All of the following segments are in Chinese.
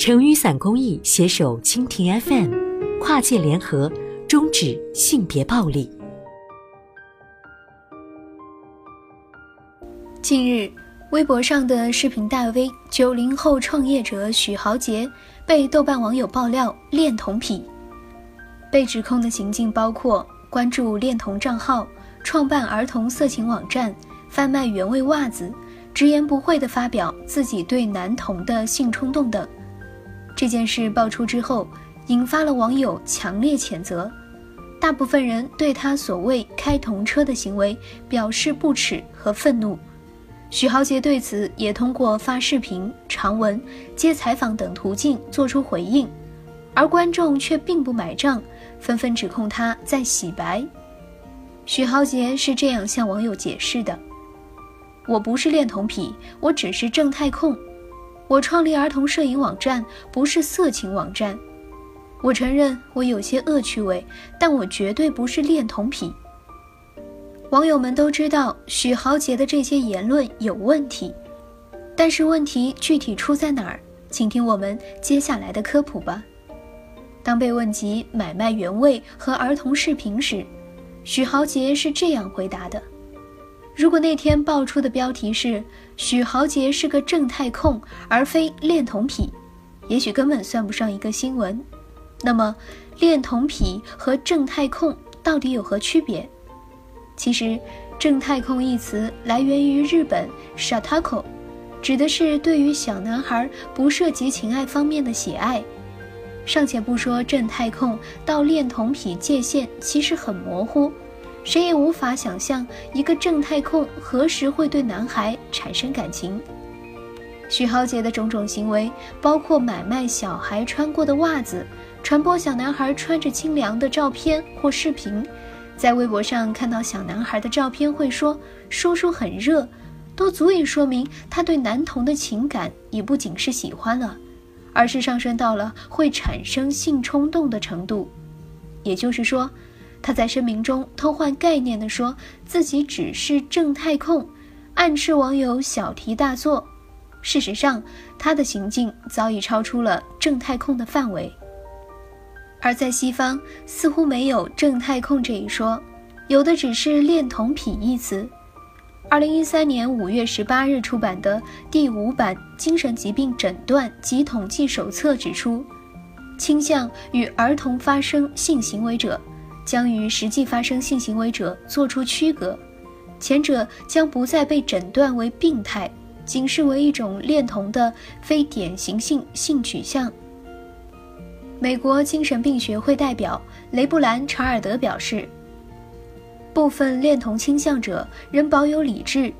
成雨伞公益携手蜻蜓 FM，跨界联合，终止性别暴力。近日，微博上的视频大 V 九零后创业者许豪杰被豆瓣网友爆料恋童癖，被指控的行径包括关注恋童账号、创办儿童色情网站、贩卖原味袜子、直言不讳地发表自己对男童的性冲动等。这件事爆出之后，引发了网友强烈谴责，大部分人对他所谓开童车的行为表示不耻和愤怒。许豪杰对此也通过发视频、长文、接采访等途径做出回应，而观众却并不买账，纷纷指控他在洗白。许豪杰是这样向网友解释的：“我不是恋童癖，我只是正太控。”我创立儿童摄影网站，不是色情网站。我承认我有些恶趣味，但我绝对不是恋童癖。网友们都知道许豪杰的这些言论有问题，但是问题具体出在哪儿？请听我们接下来的科普吧。当被问及买卖原味和儿童视频时，许豪杰是这样回答的。如果那天爆出的标题是许豪杰是个正太控，而非恋童癖，也许根本算不上一个新闻。那么，恋童癖和正太控到底有何区别？其实，正太控一词来源于日本 “shatako”，指的是对于小男孩不涉及情爱方面的喜爱。尚且不说正太控到恋童癖界限其实很模糊。谁也无法想象一个正太控何时会对男孩产生感情。许豪杰的种种行为，包括买卖小孩穿过的袜子，传播小男孩穿着清凉的照片或视频，在微博上看到小男孩的照片会说“叔叔很热”，都足以说明他对男童的情感已不仅是喜欢了，而是上升到了会产生性冲动的程度。也就是说。他在声明中偷换概念地说自己只是正太控，暗示网友小题大做。事实上，他的行径早已超出了正太控的范围。而在西方，似乎没有正太控这一说，有的只是恋童癖一词。二零一三年五月十八日出版的第五版精神疾病诊断及统计手册指出，倾向与儿童发生性行为者。将与实际发生性行为者做出区隔，前者将不再被诊断为病态，仅视为一种恋童的非典型性性取向。美国精神病学会代表雷布兰·查尔德表示，部分恋童倾向者仍保有理智，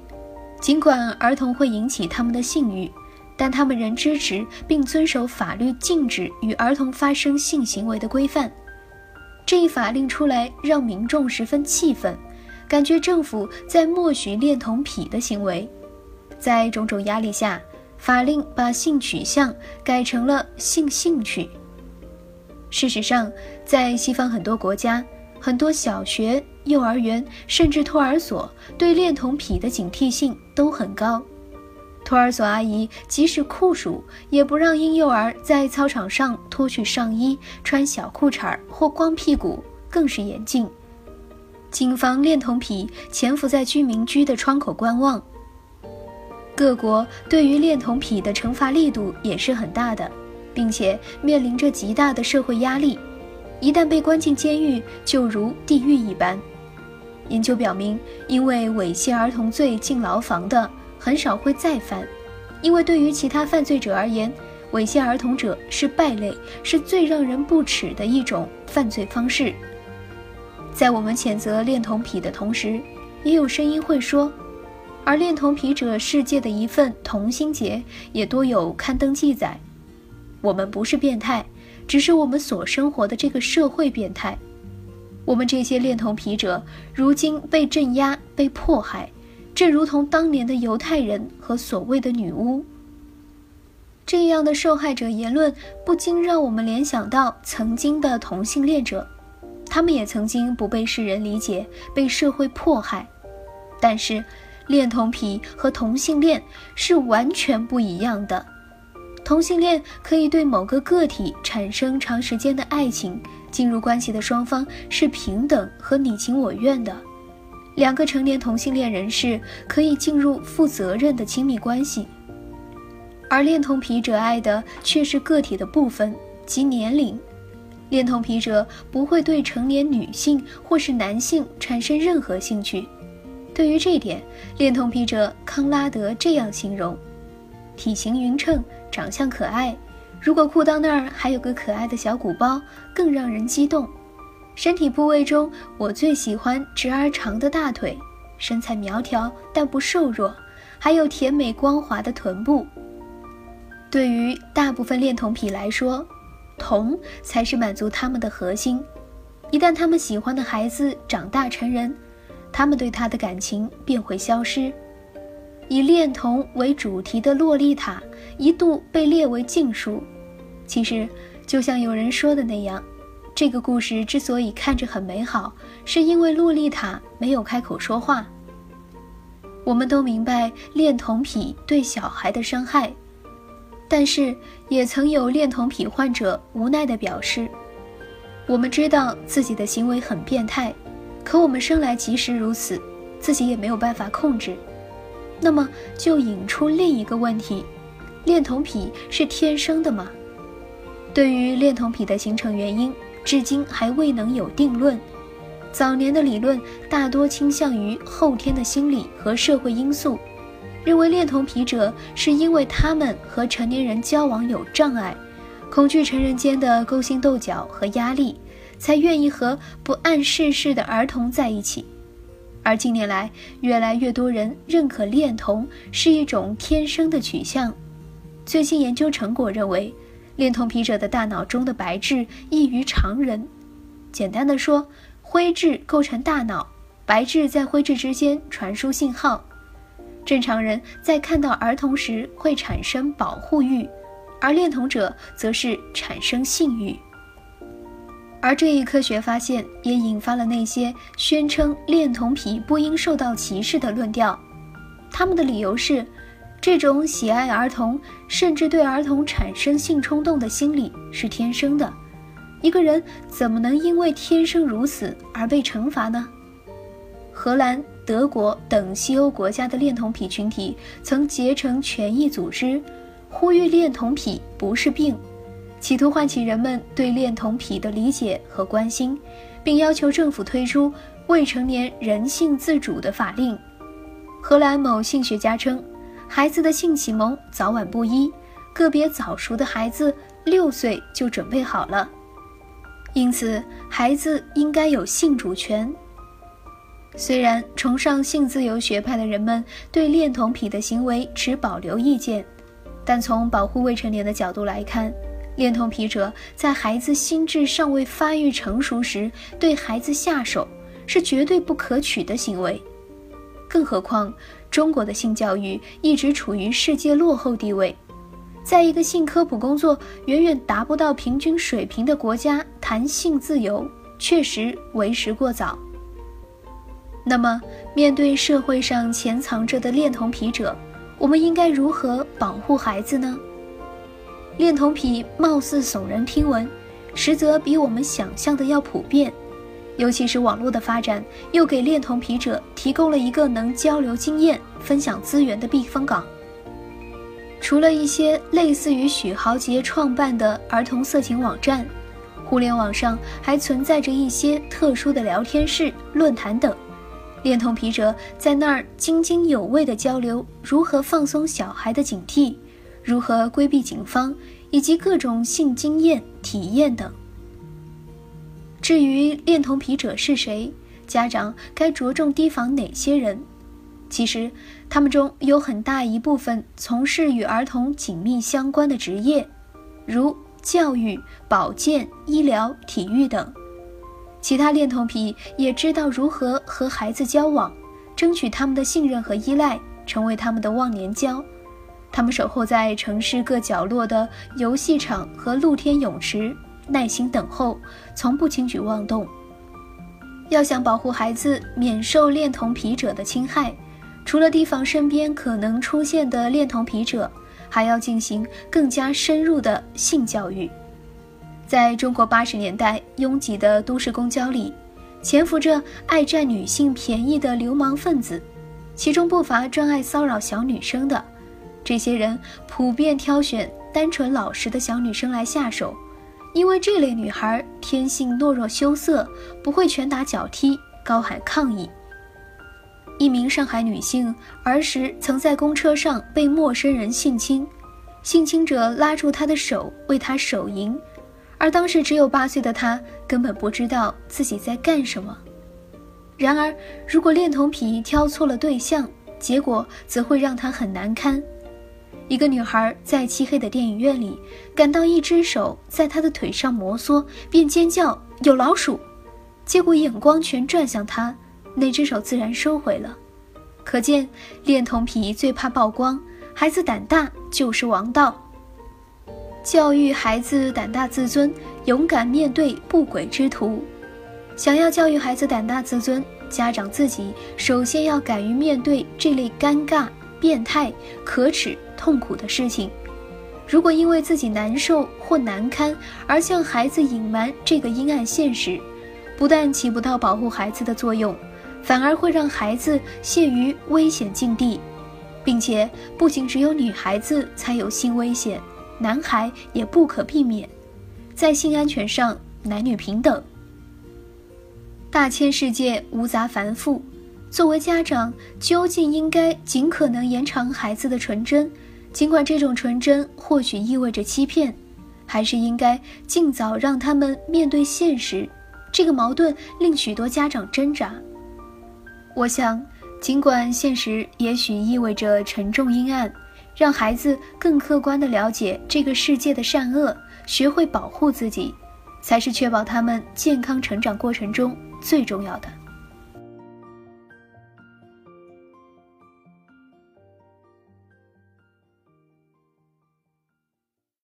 尽管儿童会引起他们的性欲，但他们仍支持并遵守法律禁止与儿童发生性行为的规范。这一法令出来，让民众十分气愤，感觉政府在默许恋童癖的行为。在种种压力下，法令把性取向改成了性兴趣。事实上，在西方很多国家，很多小学、幼儿园甚至托儿所对恋童癖的警惕性都很高。托儿所阿姨即使酷暑，也不让婴幼儿在操场上脱去上衣、穿小裤衩或光屁股，更是严禁。谨防恋童癖潜伏在居民区的窗口观望。各国对于恋童癖的惩罚力度也是很大的，并且面临着极大的社会压力，一旦被关进监狱，就如地狱一般。研究表明，因为猥亵儿童罪进牢房的。很少会再犯，因为对于其他犯罪者而言，猥亵儿童者是败类，是最让人不齿的一种犯罪方式。在我们谴责恋童癖的同时，也有声音会说，而恋童癖者世界的一份同心结也多有刊登记载。我们不是变态，只是我们所生活的这个社会变态。我们这些恋童癖者如今被镇压、被迫害。正如同当年的犹太人和所谓的女巫，这样的受害者言论不禁让我们联想到曾经的同性恋者，他们也曾经不被世人理解，被社会迫害。但是，恋童癖和同性恋是完全不一样的。同性恋可以对某个个体产生长时间的爱情，进入关系的双方是平等和你情我愿的。两个成年同性恋人士可以进入负责任的亲密关系，而恋童癖者爱的却是个体的部分及年龄。恋童癖者不会对成年女性或是男性产生任何兴趣。对于这点，恋童癖者康拉德这样形容：体型匀称，长相可爱。如果裤裆那儿还有个可爱的小鼓包，更让人激动。身体部位中，我最喜欢直而长的大腿，身材苗条但不瘦弱，还有甜美光滑的臀部。对于大部分恋童癖来说，童才是满足他们的核心。一旦他们喜欢的孩子长大成人，他们对他的感情便会消失。以恋童为主题的《洛丽塔》一度被列为禁书。其实，就像有人说的那样。这个故事之所以看着很美好，是因为洛丽塔没有开口说话。我们都明白恋童癖对小孩的伤害，但是也曾有恋童癖患者无奈地表示：“我们知道自己的行为很变态，可我们生来即使如此，自己也没有办法控制。”那么就引出另一个问题：恋童癖是天生的吗？对于恋童癖的形成原因。至今还未能有定论。早年的理论大多倾向于后天的心理和社会因素，认为恋童癖者是因为他们和成年人交往有障碍，恐惧成人间的勾心斗角和压力，才愿意和不谙世事的儿童在一起。而近年来，越来越多人认可恋童是一种天生的取向。最新研究成果认为。恋童癖者的大脑中的白质异于常人。简单的说，灰质构成大脑，白质在灰质之间传输信号。正常人在看到儿童时会产生保护欲，而恋童者则是产生性欲。而这一科学发现也引发了那些宣称恋童癖不应受到歧视的论调。他们的理由是。这种喜爱儿童，甚至对儿童产生性冲动的心理是天生的。一个人怎么能因为天生如此而被惩罚呢？荷兰、德国等西欧国家的恋童癖群体曾结成权益组织，呼吁恋童癖不是病，企图唤起人们对恋童癖的理解和关心，并要求政府推出未成年人性自主的法令。荷兰某性学家称。孩子的性启蒙早晚不一，个别早熟的孩子六岁就准备好了，因此孩子应该有性主权。虽然崇尚性自由学派的人们对恋童癖的行为持保留意见，但从保护未成年的角度来看，恋童癖者在孩子心智尚未发育成熟时对孩子下手，是绝对不可取的行为。更何况。中国的性教育一直处于世界落后地位，在一个性科普工作远远达不到平均水平的国家谈性自由，确实为时过早。那么，面对社会上潜藏着的恋童癖者，我们应该如何保护孩子呢？恋童癖貌似耸人听闻，实则比我们想象的要普遍。尤其是网络的发展，又给恋童癖者提供了一个能交流经验、分享资源的避风港。除了一些类似于许豪杰创办的儿童色情网站，互联网上还存在着一些特殊的聊天室、论坛等，恋童癖者在那儿津津有味地交流如何放松小孩的警惕，如何规避警方，以及各种性经验、体验等。至于恋童癖者是谁，家长该着重提防哪些人？其实，他们中有很大一部分从事与儿童紧密相关的职业，如教育、保健、医疗、体育等。其他恋童癖也知道如何和孩子交往，争取他们的信任和依赖，成为他们的忘年交。他们守候在城市各角落的游戏场和露天泳池。耐心等候，从不轻举妄动。要想保护孩子免受恋童癖者的侵害，除了提防身边可能出现的恋童癖者，还要进行更加深入的性教育。在中国八十年代拥挤的都市公交里，潜伏着爱占女性便宜的流氓分子，其中不乏专爱骚扰小女生的。这些人普遍挑选单纯老实的小女生来下手，因为这类女孩天性懦弱羞涩，不会拳打脚踢、高喊抗议。一名上海女性儿时曾在公车上被陌生人性侵，性侵者拉住她的手为她手淫，而当时只有八岁的她根本不知道自己在干什么。然而，如果恋童癖挑错了对象，结果则会让她很难堪。一个女孩在漆黑的电影院里感到一只手在她的腿上摩挲，便尖叫：“有老鼠！”结果眼光全转向她。那只手自然收回了，可见恋童癖最怕曝光，孩子胆大就是王道。教育孩子胆大自尊，勇敢面对不轨之徒。想要教育孩子胆大自尊，家长自己首先要敢于面对这类尴尬、变态、可耻、痛苦的事情。如果因为自己难受或难堪而向孩子隐瞒这个阴暗现实，不但起不到保护孩子的作用。反而会让孩子陷于危险境地，并且不仅只有女孩子才有性危险，男孩也不可避免。在性安全上，男女平等。大千世界无杂繁复，作为家长，究竟应该尽可能延长孩子的纯真，尽管这种纯真或许意味着欺骗，还是应该尽早让他们面对现实？这个矛盾令许多家长挣扎。我想，尽管现实也许意味着沉重阴暗，让孩子更客观地了解这个世界的善恶，学会保护自己，才是确保他们健康成长过程中最重要的。